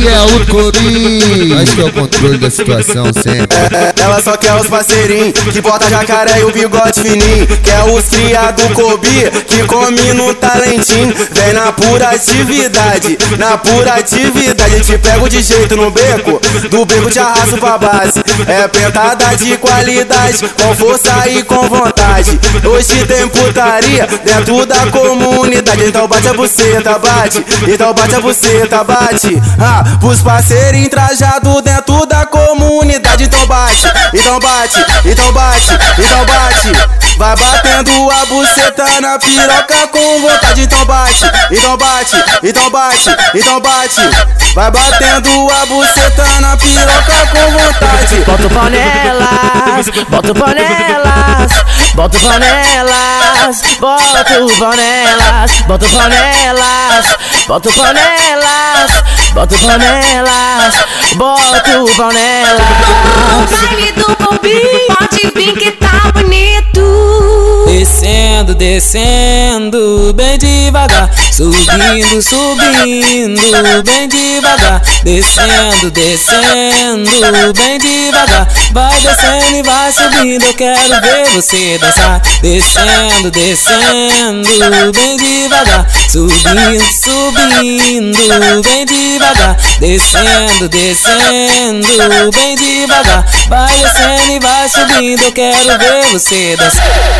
É o Cobi, acho que é o controle da situação sempre. É, ela só quer os parceirinhos que bota jacaré e o bigode fininho. Quer os cria do Kobe que come no talentinho. Vem na pura atividade, na pura atividade. Te pego de jeito no beco, do beco te arrasto pra base. É pentada de qualidade, com força e com vontade. Hoje tem putaria dentro da comunidade. Então bate a buceta, bate. Então bate a buceta, bate. Ah, pros parceiros entrajados dentro da comunidade. Então bate, então bate, então bate, então bate. Vai batendo a buceta na piroca com vontade. Então bate, então bate, então bate, então bate. Vai batendo a buceta na piroca com vontade. Bota panelas, bota panelas, bota panelas, bota panelas, bota panelas, bota panelas, Bota o pau nelas, bota o pau. Descendo, descendo, bem devagar. Subindo, subindo, bem devagar. Descendo, descendo, bem devagar. Vai descendo e vai subindo. Eu quero ver você dançar. Descendo, descendo, bem devagar. Subindo, subindo, bem devagar. Descendo, descendo, bem devagar. Vai descendo e vai subindo. Eu quero ver você dançar.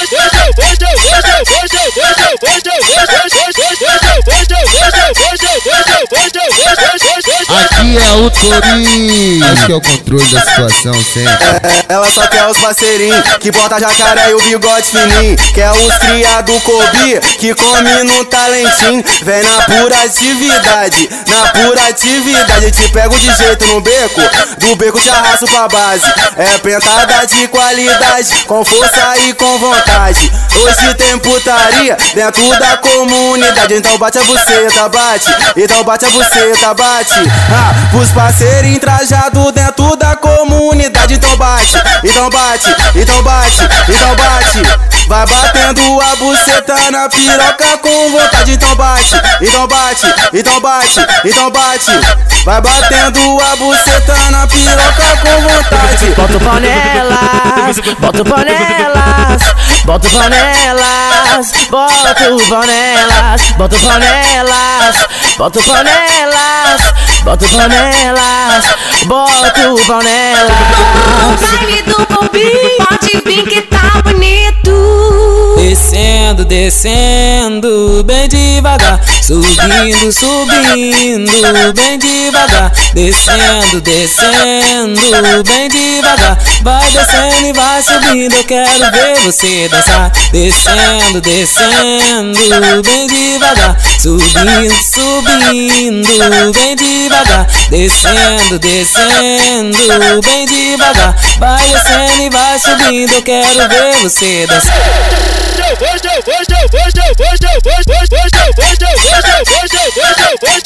Aqui é o Cobi, acho que é o controle da situação sempre. É, ela só quer os parceirinhos que bota jacaré e o bigode fininho. Quer os cria do Kobe que come no talentinho. Vem na pura atividade, na pura atividade. Te pego de jeito no beco, do beco te arrasto pra base. É pentada de qualidade, com força e com vontade. Hoje tem putaria dentro da comunidade. Então bate a buceta, bate. Então bate a buceta, bate. Ah, pros parceiros entrajados dentro da comunidade. Então bate, então bate, então bate, então bate. Vai batendo a buceta na piroca com vontade. Então bate, então bate, então bate, então bate. Vai batendo a buceta na piroca com vontade. Bota o panelas, bota o panelas, bota o panelas, bota o panelas, bota panelas, bota o panelas, bota o panelas, bota o panelas. Baile do Bobby, pode vir que tá bonito. Descendo, descendo, bem devagar. Subindo, subindo, bem devagar. Descendo, descendo, bem devagar. Vai descendo e vai subindo, eu quero ver você dançar. Descendo, descendo, bem devagar. Subindo, subindo, bem devagar. Descendo, descendo, bem devagar. Vai descendo e vai subindo, eu quero ver você dançar. Oye,